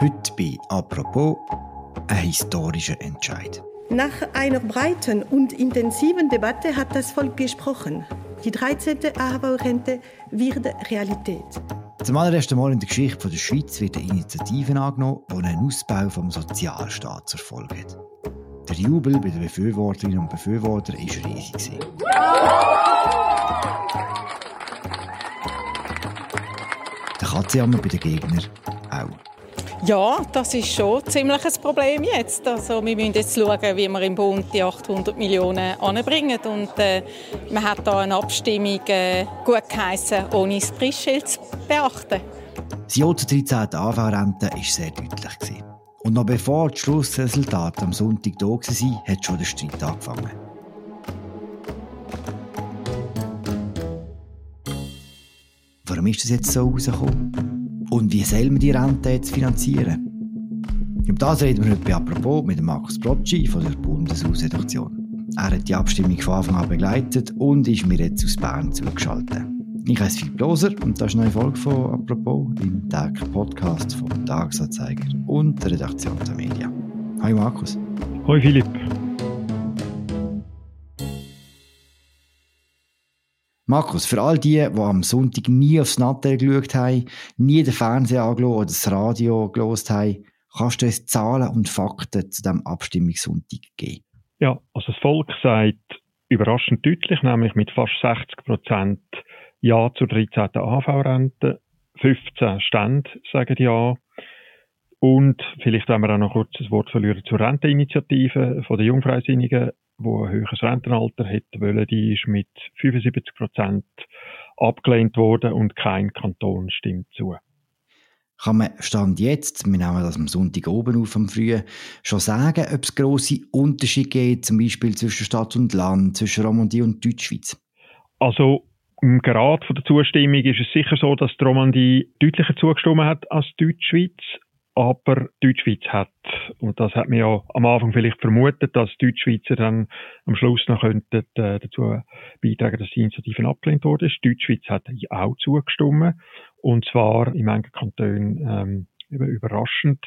Heute bei «Apropos» ein historischer Entscheid. Nach einer breiten und intensiven Debatte hat das Volk gesprochen. Die 13. AHV-Rente wird Realität. Zum allerersten Mal in der Geschichte der Schweiz wird eine Initiative angenommen, die einen Ausbau vom Sozialstaat zur Folge hat. Der Jubel bei den Befürworterinnen und Befürwortern war riesig. Der Katzenjammer bei den Gegnern. Ja, das ist schon ein Problem jetzt. Also wir müssen jetzt schauen, wie wir im Bund die 800 Millionen anbringen. Und äh, man hat da eine Abstimmung äh, gut geheissen, ohne das Preisschild zu beachten. Das Ja zur 13. AV-Rente war sehr deutlich. Und noch bevor das Schlussresultat am Sonntag da war, hat schon der Streit angefangen. Warum ist das jetzt so rausgekommen? Und wie soll man die Rente jetzt finanzieren? Über das reden wir heute bei «Apropos» mit Markus Brocci von der Bundeshausredaktion. Er hat die Abstimmung von Anfang an begleitet und ist mir jetzt aus Bern zugeschaltet. Ich heiße Philipp Loser und das ist eine neue Folge von «Apropos» im täglichen Podcast vom Tagesanzeiger und der Redaktion der Medien. Hi Markus. Hi Philipp. Markus, für all die, die am Sonntag nie aufs Nattel geschaut haben, nie den Fernseher angeschaut oder das Radio gelost haben, kannst du uns Zahlen und Fakten zu diesem Abstimmungssonntag geben? Ja, also das Volk sagt überraschend deutlich, nämlich mit fast 60 Prozent Ja zur 13. AV-Rente. 15 Stände sagen Ja. Und vielleicht wenn wir auch noch kurz das Wort verlieren zur Renteninitiative von der Jungfreisinnigen wo ein höheres Rentenalter hätte wollen, die ist mit 75 Prozent abgelehnt worden und kein Kanton stimmt zu. Kann man Stand jetzt, wir nehmen das am Sonntag oben auf am Frühen, schon sagen, ob es grosse Unterschiede gibt, zum Beispiel zwischen Stadt und Land, zwischen Romandie und Deutschschweiz? Also im Grad von der Zustimmung ist es sicher so, dass die Romandie deutlicher zugestimmt hat als die Deutschschweiz. Aber Deutschschweiz hat, und das hat man ja am Anfang vielleicht vermutet, dass Deutschschweizer dann am Schluss noch könnten, äh, dazu beitragen, dass die Initiative abgelehnt wurde. Deutschschweiz hat auch zugestimmt. Und zwar in manchen Kantonen ähm, überraschend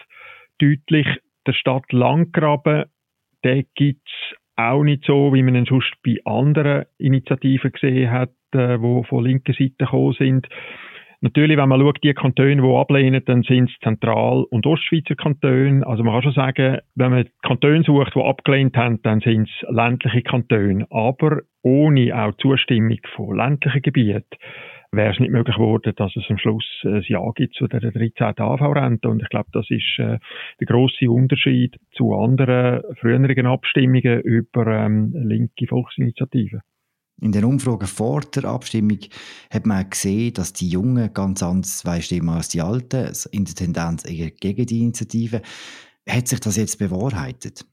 deutlich. Der Stadt Landgraben, der gibt's auch nicht so, wie man ihn sonst bei anderen Initiativen gesehen hat, äh, die von linker Seite gekommen sind. Natürlich, wenn man schaut, die Kantone, die ablehnen, dann sind es Zentral- und Ostschweizer Kantone. Also man kann schon sagen, wenn man Kantone sucht, die abgelehnt haben, dann sind es ländliche Kantone. Aber ohne auch Zustimmung von ländlichen Gebieten wäre es nicht möglich geworden, dass es am Schluss ein Ja gibt zu der 13. AV-Rente. Und ich glaube, das ist äh, der grosse Unterschied zu anderen früheren Abstimmungen über ähm, linke Volksinitiativen. In den Umfragen vor der Abstimmung hat man gesehen, dass die Jungen ganz anders stimmen als die Alten, in der Tendenz eher gegen die Initiative. Hat sich das jetzt bewahrheitet?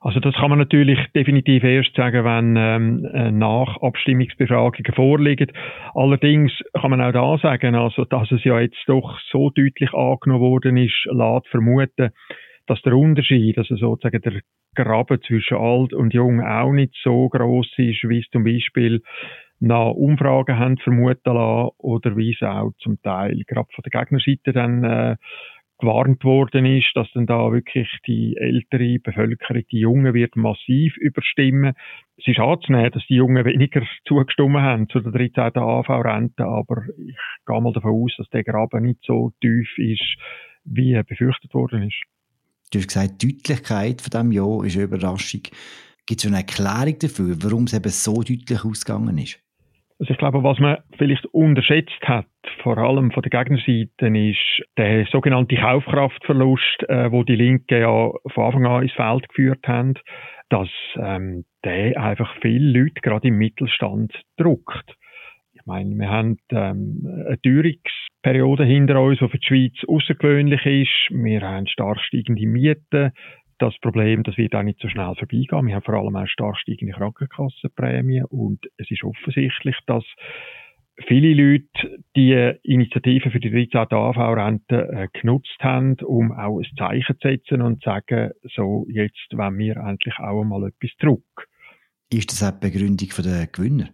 Also das kann man natürlich definitiv erst sagen, wenn ähm, äh, nach Abstimmungsbefragungen vorliegen. Allerdings kann man auch da sagen, also dass es ja jetzt doch so deutlich angenommen worden ist, lässt vermuten, dass der Unterschied, also sozusagen der Graben zwischen alt und jung auch nicht so groß ist, wie es zum Beispiel nach Umfragen haben vermuten lassen oder wie es auch zum Teil gerade von der Gegnerseite dann äh, gewarnt worden ist, dass dann da wirklich die ältere Bevölkerung, die Jungen wird massiv überstimmen. Es ist anzunehmen, dass die Jungen weniger zugestimmt haben zu der 13. AV-Rente, aber ich gehe mal davon aus, dass der Graben nicht so tief ist, wie befürchtet worden ist. Du hast gesagt, die Deutlichkeit von diesem Jahr ist eine Überraschung. Gibt es eine Erklärung dafür, warum es eben so deutlich ausgegangen ist? Also ich glaube, was man vielleicht unterschätzt hat, vor allem von der Gegnerseite, ist der sogenannte Kaufkraftverlust, äh, wo die Linke ja von Anfang an ins Feld geführt haben, dass ähm, der einfach viele Leute gerade im Mittelstand druckt. Meine, wir haben ähm, eine Teuerungsperiode hinter uns, die für die Schweiz außergewöhnlich ist. Wir haben stark steigende Mieten. Das Problem, das wird auch nicht so schnell vorbeigehen. Wir haben vor allem auch stark steigende Krankenkassenprämien und es ist offensichtlich, dass viele Leute die Initiative für die 13. AV-Rente äh, genutzt haben, um auch ein Zeichen zu setzen und zu sagen, so, jetzt wollen wir endlich auch einmal etwas zurück. Ist das auch die Begründung der Gewinner?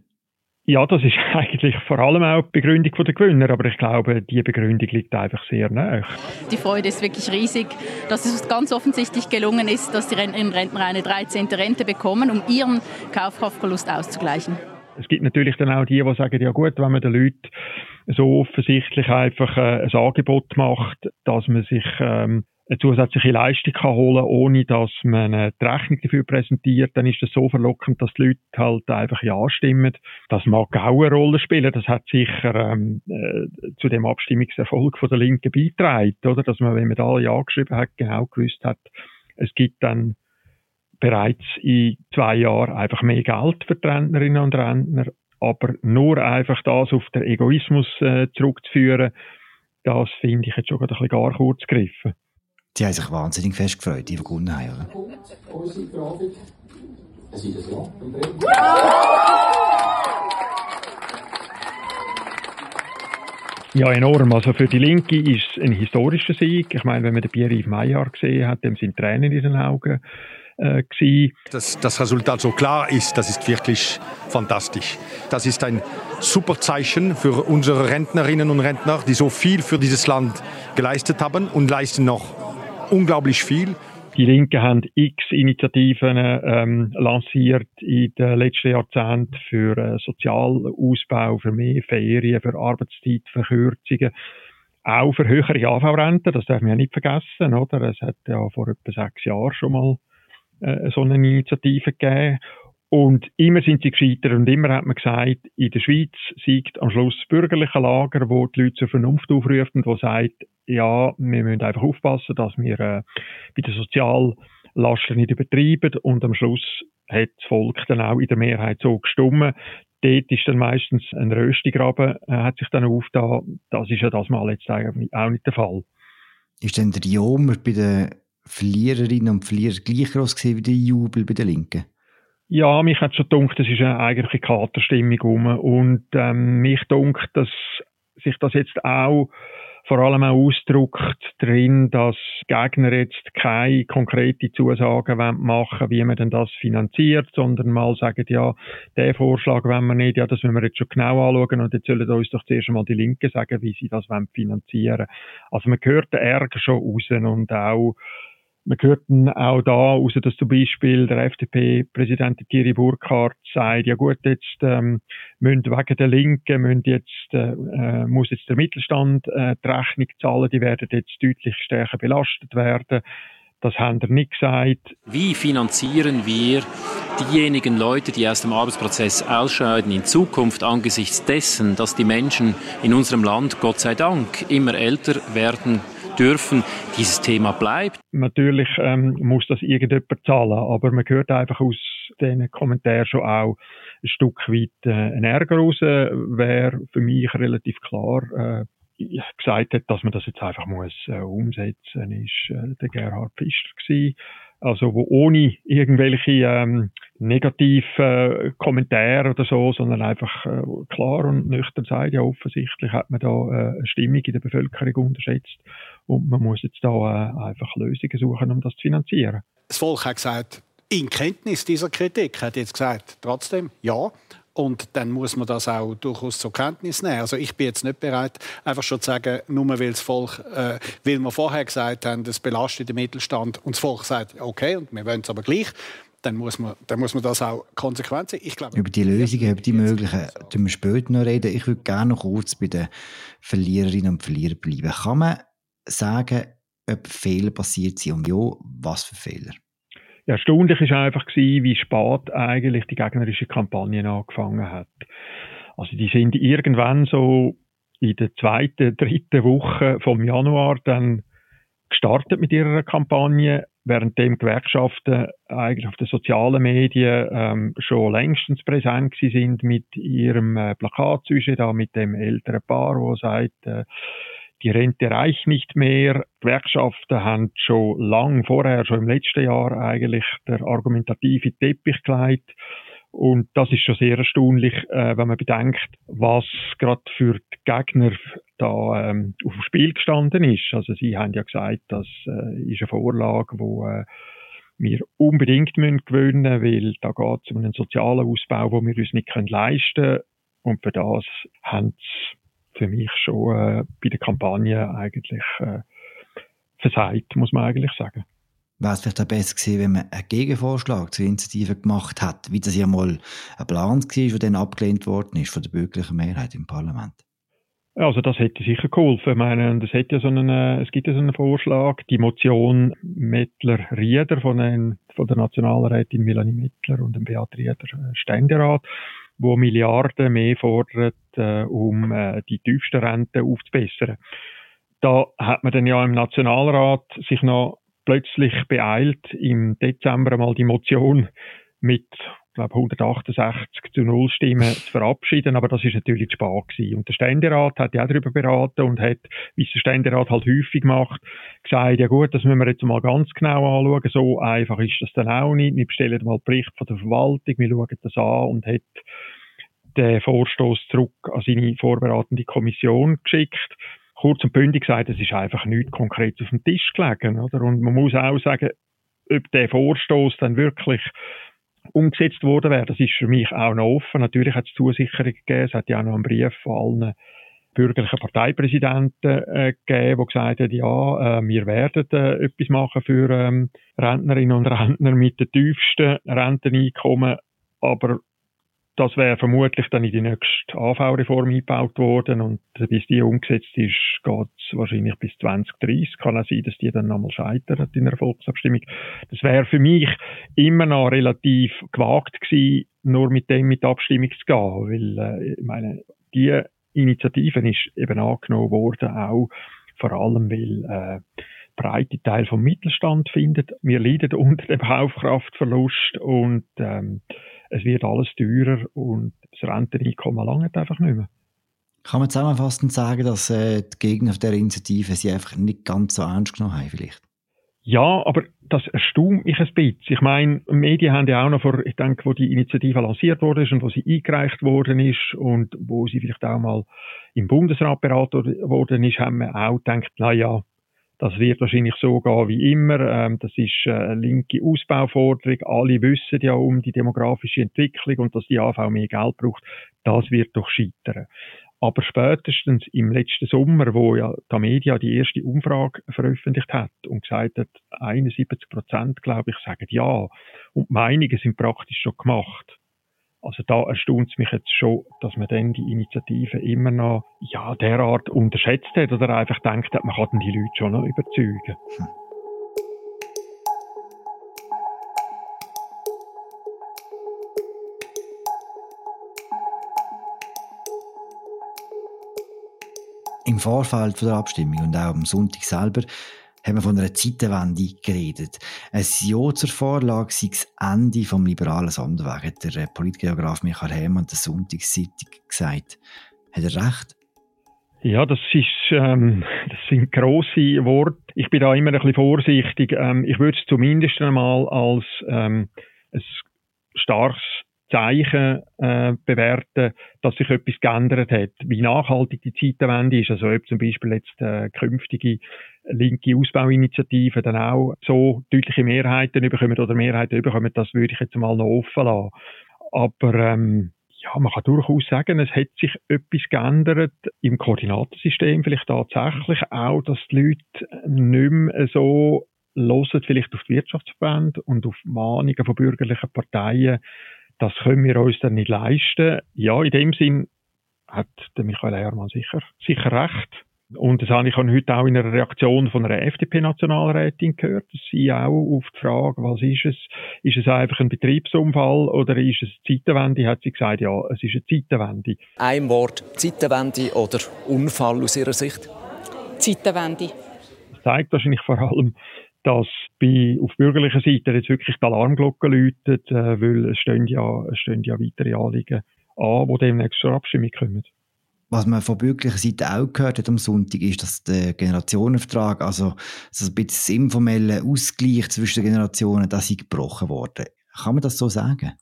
Ja, das ist eigentlich vor allem auch die Begründung der Gewinner, aber ich glaube, die Begründung liegt einfach sehr nah. Die Freude ist wirklich riesig, dass es ganz offensichtlich gelungen ist, dass die Rentner eine 13. Rente bekommen, um ihren Kaufkraftverlust auszugleichen. Es gibt natürlich dann auch die, die sagen, ja gut, wenn man den Leuten so offensichtlich einfach äh, ein Angebot macht, dass man sich ähm, eine zusätzliche Leistung kann holen ohne dass man die Rechnung dafür präsentiert, dann ist das so verlockend, dass die Leute halt einfach ja stimmen. Das mag auch eine Rolle spielen. Das hat sicher ähm, äh, zu dem Abstimmungserfolg von der Linken beigetragen, oder? Dass man, wenn man da ja geschrieben hat, genau gewusst hat, es gibt dann bereits in zwei Jahren einfach mehr Geld für die Rentnerinnen und Rentner, aber nur einfach das auf den Egoismus äh, zurückzuführen, das finde ich jetzt schon ein bisschen gar kurz gegriffen. Die haben sich wahnsinnig fest gefreut, die gewonnen haben, oder? Ja, enorm. Also für die Linke ist es ein historischer Sieg. Ich meine, wenn man den Pierre-Yves Maillard gesehen hat, dem sind Tränen in den Augen äh, Dass das Resultat so klar ist, das ist wirklich fantastisch. Das ist ein super Zeichen für unsere Rentnerinnen und Rentner, die so viel für dieses Land geleistet haben und leisten noch unglaublich viel. Die Linken haben x Initiativen ähm, lanciert in den letzten Jahrzehnten für äh, Sozialausbau, für mehr Ferien, für Arbeitszeitverkürzungen, auch für höhere AV-Renten, das darf man ja nicht vergessen, oder? Es hat ja vor etwa sechs Jahren schon mal äh, so eine Initiative gegeben. Und immer sind sie gescheitert und immer hat man gesagt, in der Schweiz siegt am Schluss das bürgerliche Lager, wo die Leute zur Vernunft aufruft und wo sagt, ja, wir müssen einfach aufpassen, dass wir äh, bei den Soziallasten nicht übertreiben und am Schluss hat das Volk dann auch in der Mehrheit so gestimmt. Dort ist dann meistens ein Röstigraben, äh, hat sich dann aufgetan. Das ist ja das Mal jetzt eigentlich auch nicht der Fall. Ist denn der Jomer bei den Verliererinnen und Verlierern gleich groß gewesen wie der Jubel bei den Linken? Ja, mich hat schon gedacht, es ist eine eigentliche Katerstimmung rum. Und ähm, mich denkt, dass sich das jetzt auch vor allem auch ausdrückt drin, dass Gegner jetzt keine konkrete Zusagen machen wollen, wie man denn das finanziert, sondern mal sagen, ja, der Vorschlag wollen wir nicht, ja, das müssen wir jetzt schon genau anschauen und jetzt sollen uns doch zuerst einmal die Linken sagen, wie sie das finanzieren wollen. Also man hört den Ärger schon raus und auch man hört auch da raus, dass zum Beispiel der FDP-Präsident Thierry Burkhardt sagt, ja gut, jetzt ähm, müssen wegen der Linken müssen jetzt, äh, äh, muss jetzt der Mittelstand äh, die Rechnung zahlen, die werden jetzt deutlich stärker belastet werden. Das haben wir nicht gesagt. Wie finanzieren wir diejenigen Leute, die aus dem Arbeitsprozess ausscheiden, in Zukunft angesichts dessen, dass die Menschen in unserem Land, Gott sei Dank, immer älter werden, dürfen, dieses Thema bleibt. Natürlich ähm, muss das irgendjemand zahlen, aber man hört einfach aus diesen Kommentaren schon auch ein Stück weit äh, ein Ärger raus, wäre für mich relativ klar äh, gesagt hat, dass man das jetzt einfach muss äh, umsetzen, ist äh, der Gerhard Pfister gewesen also wo ohne irgendwelche ähm, negativen äh, Kommentare oder so, sondern einfach äh, klar und nüchtern sagt, ja offensichtlich hat man da äh, eine Stimmung in der Bevölkerung unterschätzt und man muss jetzt da äh, einfach Lösungen suchen, um das zu finanzieren. Das Volk hat gesagt, in Kenntnis dieser Kritik, hat jetzt gesagt, trotzdem ja, und dann muss man das auch durchaus zur Kenntnis nehmen. Also ich bin jetzt nicht bereit, einfach schon zu sagen, nur weil das Volk, äh, weil wir vorher gesagt haben, das belastet den Mittelstand und das Volk sagt, okay, und wir wollen es aber gleich, dann muss man, dann muss man das auch konsequent sehen. Ich glaube, über die Lösungen, über die möglichen, tun wir später noch reden. Ich würde gerne noch kurz bei den Verliererinnen und Verlierern bleiben. Kann man sagen, ob Fehler passiert sind und ja, was für Fehler? Ja, erstaunlich ist einfach wie spät eigentlich die gegnerische Kampagne angefangen hat. Also die sind irgendwann so in der zweiten, dritten Woche vom Januar dann gestartet mit ihrer Kampagne, währenddem Gewerkschaften eigentlich auf den sozialen Medien ähm, schon längstens präsent sind mit ihrem äh, Plakat zwischen da mit dem älteren Paar, wo sagt, äh, die Rente reicht nicht mehr. Gewerkschaften haben schon lang vorher, schon im letzten Jahr eigentlich der argumentative Teppich gelegt. Und das ist schon sehr erstaunlich, äh, wenn man bedenkt, was gerade für die Gegner da ähm, auf dem Spiel gestanden ist. Also sie haben ja gesagt, das äh, ist eine Vorlage, wo äh, wir unbedingt müssen gewinnen, weil da geht es um einen sozialen Ausbau, wo wir uns nicht leisten können Und für das haben sie für mich schon äh, bei der Kampagne eigentlich äh, versagt, muss man eigentlich sagen. Wäre es vielleicht auch besser gewesen, wenn man einen Gegenvorschlag zur Initiative gemacht hat, wie das ja mal ein Plan war, der dann abgelehnt worden ist von der bürgerlichen Mehrheit im Parlament? Also das hätte sicher geholfen. Ich meine, es, hat ja so einen, es gibt ja so einen Vorschlag, die Motion Mettler-Rieder von, den, von der Nationalrätin Melanie Mettler und dem Beat Rieder äh, Ständerat, wo Milliarden mehr fordert, äh, um äh, die tiefsten Renten aufzubessern. Da hat man dann ja im Nationalrat sich noch plötzlich beeilt, im Dezember mal die Motion mit glaube 168 zu 0 Stimmen zu verabschieden, aber das ist natürlich zu spät gewesen. Und der Ständerat hat ja auch darüber beraten und hat, wie es der Ständerat halt häufig macht, gesagt, ja gut, das müssen wir jetzt mal ganz genau anschauen, so einfach ist das dann auch nicht, wir bestellen mal Bericht von der Verwaltung, wir schauen das an und hat den Vorstoß zurück an seine vorbereitende Kommission geschickt kurz und bündig gesagt, es ist einfach nichts konkret auf dem Tisch gelegen. Oder? Und man muss auch sagen, ob der Vorstoß dann wirklich umgesetzt worden wäre, das ist für mich auch noch offen. Natürlich hat es Zusicherungen gegeben, es hat ja auch noch einen Brief von allen bürgerlichen Parteipräsidenten äh, gegeben, die gesagt haben, ja, äh, wir werden äh, etwas machen für ähm, Rentnerinnen und Rentner mit den tiefsten Renteneinkommen, aber das wäre vermutlich dann in die nächste AV-Reform eingebaut worden und bis die umgesetzt ist, geht es wahrscheinlich bis 2030. Kann auch sein, dass die dann nochmal scheitert in der Volksabstimmung. Das wäre für mich immer noch relativ gewagt gewesen, nur mit dem mit Abstimmung zu gehen, weil äh, ich meine, die Initiative ist eben angenommen worden, auch vor allem, weil äh, breite Teil vom Mittelstand findet, wir leiden unter dem Kaufkraftverlust und ähm, es wird alles teurer und das Renteneinkommen langt einfach nicht mehr. Kann man zusammenfassend sagen, dass äh, die Gegner der Initiative sie einfach nicht ganz so ernst genommen haben vielleicht? Ja, aber das erstaunt mich ein bisschen. Ich meine, Medien haben ja auch noch vor, ich denke, wo die Initiative lanciert wurde und wo sie eingereicht worden ist und wo sie vielleicht auch mal im Bundesrat beraten worden ist, haben wir auch gedacht, na ja, das wird wahrscheinlich so gehen wie immer. Ähm, das ist eine linke Ausbauforderung. Alle wissen ja um die demografische Entwicklung und dass die AV mehr Geld braucht. Das wird doch scheitern. Aber spätestens im letzten Sommer, wo ja die Media die erste Umfrage veröffentlicht hat und gesagt hat, 71 Prozent, glaube ich, sagen ja. Und die Meinungen sind praktisch schon gemacht. Also da erstaunt es mich jetzt schon, dass man dann die Initiative immer noch ja, derart unterschätzt hat oder einfach denkt, man kann die Leute schon noch überzeugen. Hm. Im Vorfeld der Abstimmung und auch am Sonntag selber haben wir von einer Zeitenwende geredet. Ein Jahr zur Vorlage sei das Ende vom liberalen Sonderweg, hat der Politgeograf Michael Hermann der Sonntagszeitung gesagt. Hat er recht? Ja, das ist, ähm, das sind grosse Worte. Ich bin da immer ein bisschen vorsichtig. Ähm, ich würde es zumindest einmal als ähm, ein starkes Zeichen äh, bewerten, dass sich etwas geändert hat. Wie nachhaltig die Zeitenwende ist, also ob zum Beispiel jetzt äh, künftige linke Ausbauinitiativen dann auch so deutliche Mehrheiten bekommen oder Mehrheiten bekommen, das würde ich jetzt mal noch offen lassen. Aber ähm, ja, man kann durchaus sagen, es hat sich etwas geändert im Koordinatensystem vielleicht tatsächlich auch, dass die Leute nicht mehr so hören, vielleicht auf die Wirtschaftsverbände und auf Mahnungen von bürgerlichen Parteien, das können wir uns dann nicht leisten. Ja, in dem Sinn hat der Michael Herrmann sicher, sicher recht. Und das habe ich heute auch in einer Reaktion von einer FDP-Nationalrätin gehört, dass sie auch auf die Frage, was ist es, ist es einfach ein Betriebsunfall oder ist es Zeitenwende, hat sie gesagt, ja, es ist eine Zeitenwende. Ein Wort, Zeitenwende oder Unfall aus Ihrer Sicht? Zeitenwende. Das zeigt wahrscheinlich vor allem, dass bei, auf bürgerlicher Seite jetzt wirklich die Alarmglocke läutet, äh, weil es stehen ja, es stehen ja weitere Anliegen an, die demnächst zur Abstimmung kommen. Was man von bürgerlicher Seite auch gehört hat am Sonntag, ist, dass der Generationenvertrag, also so ein bisschen das informelle Ausgleich zwischen den Generationen, das ist gebrochen worden. Kann man das so sagen?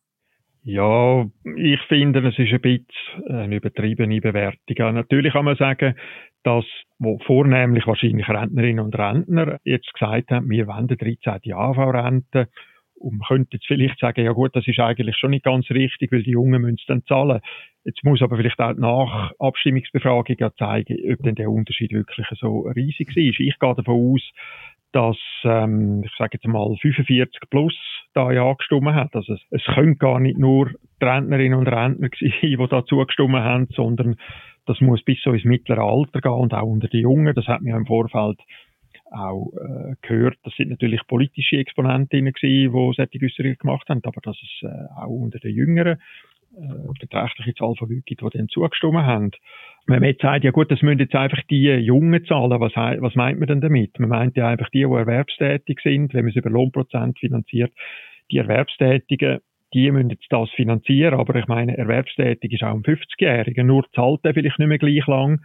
Ja, ich finde, es ist ein bisschen eine übertriebene Bewertung. Natürlich kann man sagen, dass wo vornehmlich wahrscheinlich Rentnerinnen und Rentner jetzt gesagt haben, wir wollen 13. AV-Rente. Und man könnte jetzt vielleicht sagen, ja gut, das ist eigentlich schon nicht ganz richtig, weil die Jungen müssen es dann zahlen. Jetzt muss aber vielleicht auch nach Abstimmungsbefragung ja zeigen, ob denn der Unterschied wirklich so riesig ist. Ich gehe davon aus, dass, ähm, ich sage jetzt mal, 45 plus da ja gestimmt hat. Also es, es können gar nicht nur die Rentnerinnen und Rentner sein, die da zugestimmt haben, sondern das muss bis so ins mittlere Alter gehen und auch unter die Jungen. Das hat mir im Vorfeld auch äh, gehört. Das sind natürlich politische Exponentinnen gewesen, die solche Äußerungen gemacht haben, aber dass es äh, auch unter den Jüngeren äh, beträchtliche Zahl von Leuten gibt, die dem zugestimmt haben. Wenn man jetzt sagt, ja gut, das müssen jetzt einfach die Jungen zahlen, was, was meint man denn damit? Man meint ja einfach die, die erwerbstätig sind, wenn man es über Lohnprozent finanziert, die Erwerbstätigen, die müssen jetzt das finanzieren, aber ich meine, erwerbstätig ist auch ein 50-Jähriger, nur zahlt er vielleicht nicht mehr gleich lang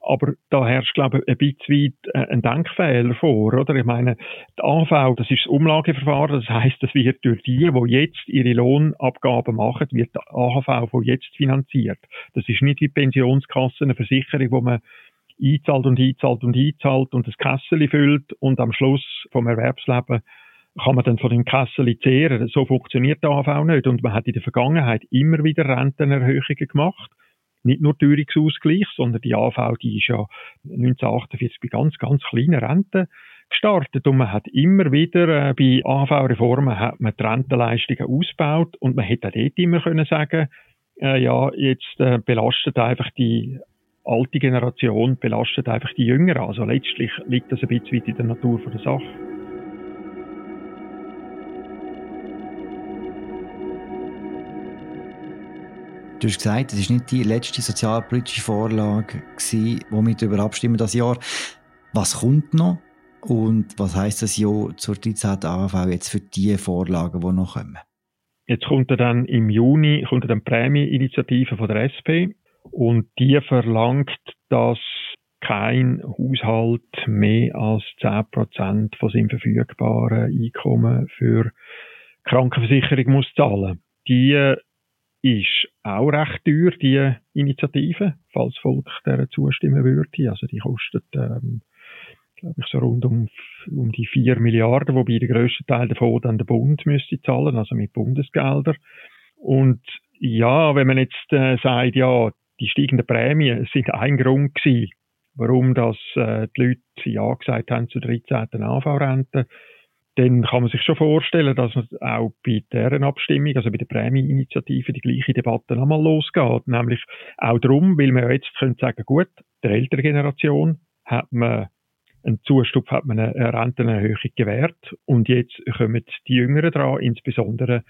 aber da herrscht, glaube ich, ein bisschen weit äh, ein Denkfehler vor, oder? Ich meine, die AV, das ist das Umlageverfahren, das heißt, das wird durch die, die jetzt ihre Lohnabgaben machen, wird die AHV von jetzt finanziert. Das ist nicht wie Pensionskasse, eine Versicherung, wo man einzahlt und einzahlt und einzahlt und das Kessel füllt und am Schluss vom Erwerbsleben kann man dann von den Kessel zehren. So funktioniert die AHV nicht. Und man hat in der Vergangenheit immer wieder Rentenerhöhungen gemacht nicht nur Teuerungsausgleich, sondern die AV, die ist ja 1948 bei ganz, ganz kleinen Renten gestartet und man hat immer wieder äh, bei AV-Reformen hat man die Rentenleistungen ausgebaut und man hätte dort immer können sagen, äh, ja, jetzt äh, belastet einfach die alte Generation, belastet einfach die Jüngeren. Also letztlich liegt das ein bisschen weit in der Natur der Sache. Du hast gesagt, es war nicht die letzte sozialpolitische Vorlage, gewesen, wir darüber abstimmen das Jahr. Was kommt noch? Und was heisst das Jahr zur 13. AV jetzt für die Vorlagen, die noch kommen? Jetzt kommt dann im Juni kommt dann die Prämieninitiative von der SP und die verlangt, dass kein Haushalt mehr als 10% von seinem verfügbaren Einkommen für Krankenversicherung muss zahlen. Die ist auch recht teuer, die Initiative, falls Volk der zustimmen würde. Also die kostet, ähm, glaube ich, so rund um, um die 4 Milliarden, wobei der grösste Teil davon dann der Bund müsste zahlen, also mit Bundesgeldern. Und ja, wenn man jetzt äh, sagt, ja, die steigenden Prämien sind ein Grund gewesen, warum das, äh, die Leute ja gesagt haben zur 13. AV-Rente, dann kann man sich schon vorstellen, dass auch bei deren Abstimmung, also bei der Prämieninitiative, die gleiche Debatte nochmal losgeht. Nämlich auch darum, weil man ja jetzt könnte sagen, gut, der älteren Generation hat man einen Zustupf, hat man eine Rentenerhöhung gewährt und jetzt kommen die Jüngeren dran, insbesondere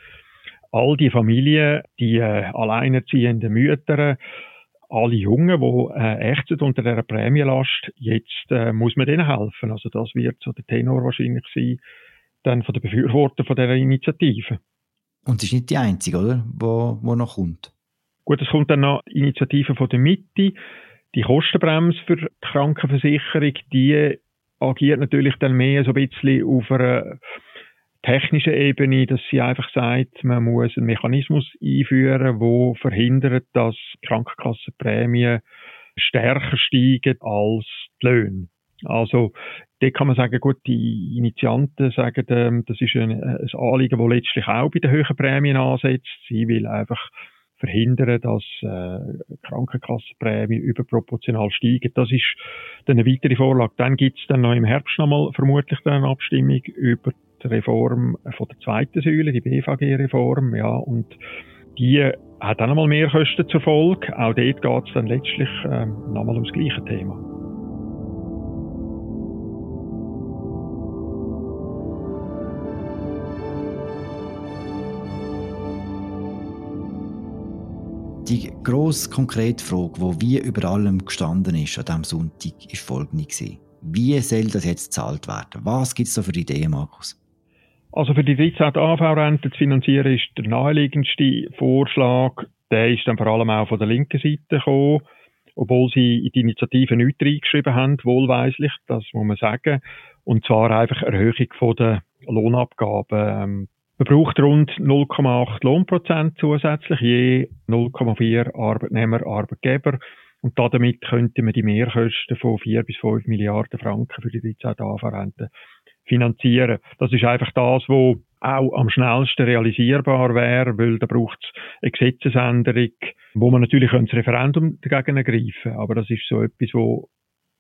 all die Familien, die äh, alleinerziehenden Mütter, alle Jungen, die äh, unter dieser Prämienlast, jetzt äh, muss man denen helfen. Also das wird so der Tenor wahrscheinlich sein, dann von den Befürwortern von dieser Initiative. Und es ist nicht die einzige, oder? Wo, wo noch kommt. Gut, es kommt dann noch Initiative von der Mitte. Die Kostenbremse für die Krankenversicherung, die agiert natürlich dann mehr so ein bisschen auf einer technischen Ebene, dass sie einfach sagt, man muss einen Mechanismus einführen, wo verhindert, dass Krankenkassenprämien stärker steigen als die Löhne. Also, da kann man sagen, gut, die Initianten sagen, ähm, das ist ein, ein Anliegen, das letztlich auch bei den höheren Prämien ansetzt. Sie will einfach verhindern, dass äh, Krankenkassenprämien überproportional steigen. Das ist dann eine weitere Vorlage. Dann gibt es dann noch im Herbst nochmal vermutlich dann eine Abstimmung über die Reform von der zweiten Säule, die BVG-Reform, ja, und die hat dann nochmal mehr Kosten zur Folge. Auch dort geht es dann letztlich ähm, nochmal ums gleiche Thema. Die grosse konkrete Frage, die wie über allem gestanden ist an diesem Sonntag, ist folgende. Wie soll das jetzt gezahlt werden? Was gibt es da für Ideen, Markus? Also für die 13. AV-Rente zu finanzieren ist der naheliegendste Vorschlag, der ist dann vor allem auch von der linken Seite gekommen, obwohl sie in die Initiative nichts reingeschrieben haben, wohlweislich, das muss man sagen. Und zwar einfach Erhöhung von der Lohnabgaben. Man braucht rund 0,8 Lohnprozent zusätzlich, je 0,4 Arbeitnehmer, Arbeitgeber. Und damit könnte man die Mehrkosten von 4 bis 5 Milliarden Franken für die 13 AV-Rente finanzieren. Das ist einfach das, was auch am schnellsten realisierbar wäre, weil da braucht es eine Gesetzesänderung, wo man natürlich das Referendum dagegen ergreifen Aber das ist so etwas, wo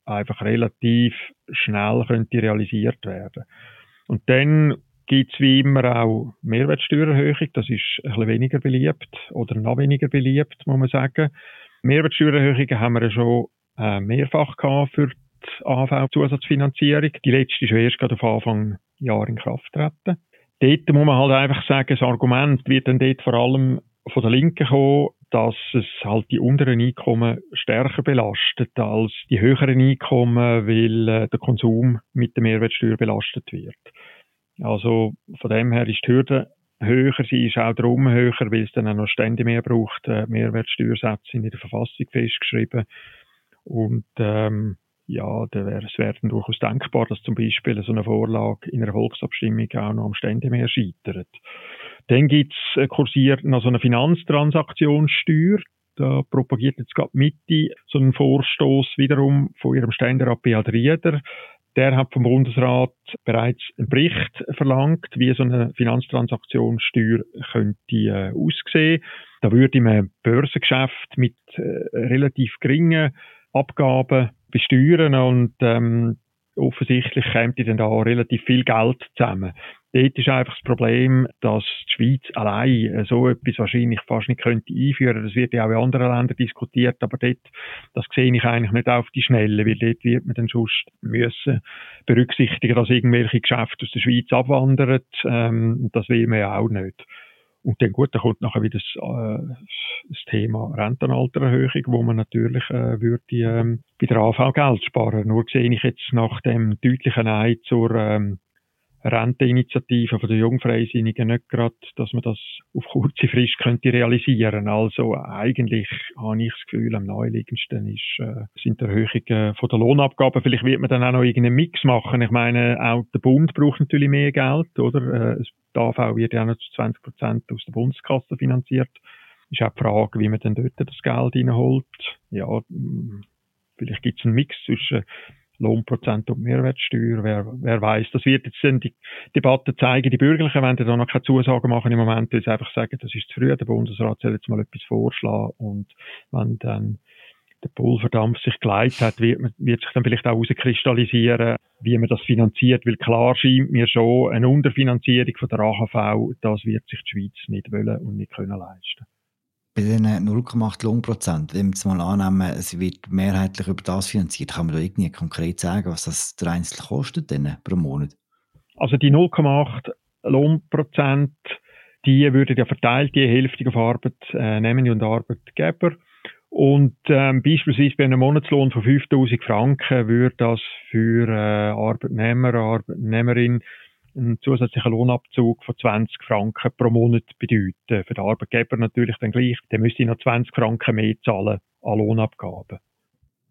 einfach relativ schnell könnte realisiert werden. Und dann gibt es wie immer auch Mehrwertsteuererhöhung. Das ist ein bisschen weniger beliebt oder noch weniger beliebt, muss man sagen. Mehrwertsteuererhöhungen haben wir schon äh, mehrfach gehabt für die AHV-Zusatzfinanzierung. Die letzte ist erst gerade auf Anfang Jahr in Kraft treten. Dort muss man halt einfach sagen, das Argument wird dann dort vor allem von der Linken kommen, dass es halt die unteren Einkommen stärker belastet als die höheren Einkommen, weil äh, der Konsum mit der Mehrwertsteuer belastet wird. Also von dem her ist die Hürde höher, sie ist auch darum höher, weil es dann auch noch Stände mehr braucht. Äh, Mehrwertsteuersätze sind in der Verfassung festgeschrieben. Und ähm, ja, da wäre es wäre dann durchaus denkbar, dass zum Beispiel so eine Vorlage in einer Volksabstimmung auch noch am Stände mehr scheitert. Dann gibt's äh, kursiert noch so eine Finanztransaktionssteuer. Da propagiert jetzt gerade Mitte so einen Vorstoß wiederum von ihrem Ständerat Beat Rieder. Der hat vom Bundesrat bereits einen Bericht verlangt, wie so eine Finanztransaktionssteuer könnte äh, aussehen. Da würde man Börsengeschäft mit äh, relativ geringen Abgaben besteuern und ähm, offensichtlich kommt dann da relativ viel Geld zusammen. Dort ist einfach das Problem, dass die Schweiz allein so etwas wahrscheinlich fast nicht könnte einführen. Das wird ja auch in anderen Ländern diskutiert, aber dort, das sehe ich eigentlich nicht auf die Schnelle, weil dort wird man dann sonst müssen berücksichtigen, dass irgendwelche Geschäfte aus der Schweiz abwandern. Ähm, das will man ja auch nicht. Und dann gut, da kommt nachher wieder das, äh, das Thema Rentenaltererhöhung, wo man natürlich äh, würde ähm, bei der AV Geld sparen. Nur sehe ich jetzt nach dem deutlichen Nein zur ähm, Renteninitiative von der Jungfreisinnigen nicht gerade, dass man das auf kurze Frist könnte realisieren. Also eigentlich habe ich das Gefühl, am naheliegendsten ist, äh, sind Erhöhungen von der Lohnabgaben. Vielleicht wird man dann auch noch irgendeinen Mix machen. Ich meine, auch der Bund braucht natürlich mehr Geld, oder? Äh, die AV wird ja noch zu 20 Prozent aus der Bundeskasse finanziert. Ist auch die Frage, wie man dann dort das Geld reinholt. Ja, vielleicht gibt es einen Mix zwischen Lohnprozent und Mehrwertsteuer. Wer, wer weiß, das wird jetzt dann die Debatte zeigen. Die Bürgerlichen werden da noch keine Zusagen machen im Moment, weil sie einfach sagen, das ist zu früh. Der Bundesrat soll jetzt mal etwas vorschlagen und wenn dann der Pulverdampf sich geleitet hat, wird, wird sich dann vielleicht auch herauskristallisieren, wie man das finanziert, weil klar scheint mir schon eine Unterfinanzierung von der AHV, das wird sich die Schweiz nicht wollen und nicht können leisten bei den 0,8 Lohnprozent, wenn wir jetzt mal annehmen, es wird mehrheitlich über das finanziert, kann man da irgendwie konkret sagen, was das der Einzelne kostet denn pro Monat? Also die 0,8 Lohnprozent, die würden ja verteilt, die Hälfte auf Arbeitnehmende und Arbeitgeber. Und ähm, beispielsweise bei einem Monatslohn von 5000 Franken würde das für äh, Arbeitnehmer, Arbeitnehmerin einen zusätzlichen Lohnabzug von 20 Franken pro Monat bedeuten. Für den Arbeitgeber natürlich dann gleich. Der müsste noch 20 Franken mehr zahlen an Lohnabgaben.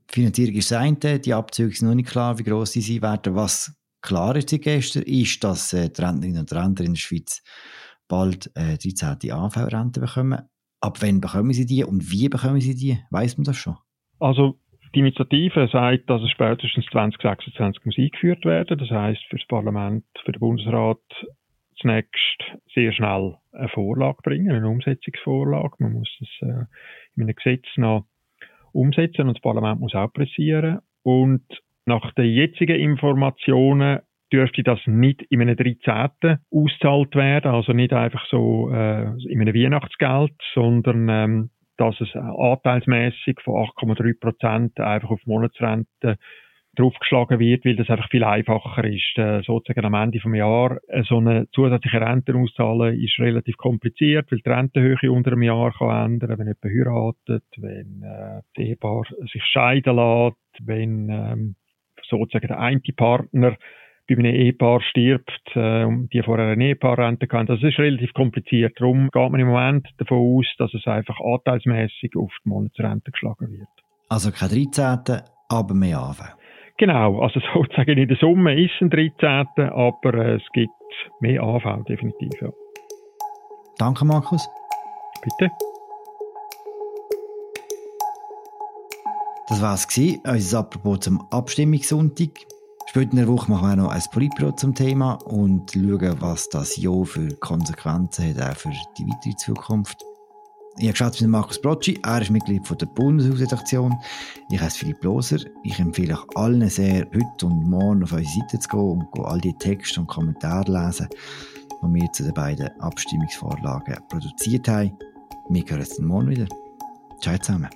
Die Finanzierung ist das die Abzüge sind noch nicht klar, wie gross sie sein werden. Was klar ist gestern, ist, dass äh, die Rentnerinnen und Rentner in der Schweiz bald äh, 13. AV-Rente bekommen. Ab wann bekommen sie die und wie bekommen sie die? Weiß man das schon? Also die Initiative sagt, dass es spätestens 2026 muss eingeführt werden. Das heißt für das Parlament, für den Bundesrat zunächst sehr schnell eine Vorlage bringen, eine Umsetzungsvorlage. Man muss es äh, in einem Gesetz noch umsetzen und das Parlament muss auch pressieren. Und nach den jetzigen Informationen dürfte das nicht in einem 13. ausgezahlt werden, also nicht einfach so äh, in einem Weihnachtsgeld, sondern ähm, dass es anteilsmäßig von 8,3 Prozent einfach auf Monatsrente draufgeschlagen wird, weil das einfach viel einfacher ist. Äh, sozusagen am Ende vom Jahr äh, so eine zusätzliche Rente auszahlen ist relativ kompliziert, weil die Rentenhöhe unter einem Jahr kann ändern, wenn jemand heiratet, wenn äh, das Ehepaar sich scheiden lässt, wenn ähm, sozusagen der eine Partner bei einem Ehepaar stirbt, äh, die vorher eine Ehepaarrente kann. Das ist relativ kompliziert. Darum geht man im Moment davon aus, dass es einfach anteilsmäßig auf die Monatsrente geschlagen wird. Also kein 13., aber mehr AV. Genau, also sozusagen in der Summe ist ein 13., aber äh, es gibt mehr AV, definitiv. Ja. Danke, Markus. Bitte. Das war es, unser Apropos zum Abstimmungssonntag. Später in der Woche machen wir noch ein Politbüro zum Thema und schauen, was das Jahr für Konsequenzen hat, auch für die weitere Zukunft. Ich habe geschaut mit Markus Brocci, er ist Mitglied der Bundeshausredaktion. Ich heiße Philipp Loser. Ich empfehle euch allen sehr, heute und morgen auf unsere Seite zu gehen und all die Texte und Kommentare lesen, die wir zu den beiden Abstimmungsvorlagen produziert haben. Wir hören uns morgen wieder. Ciao zusammen.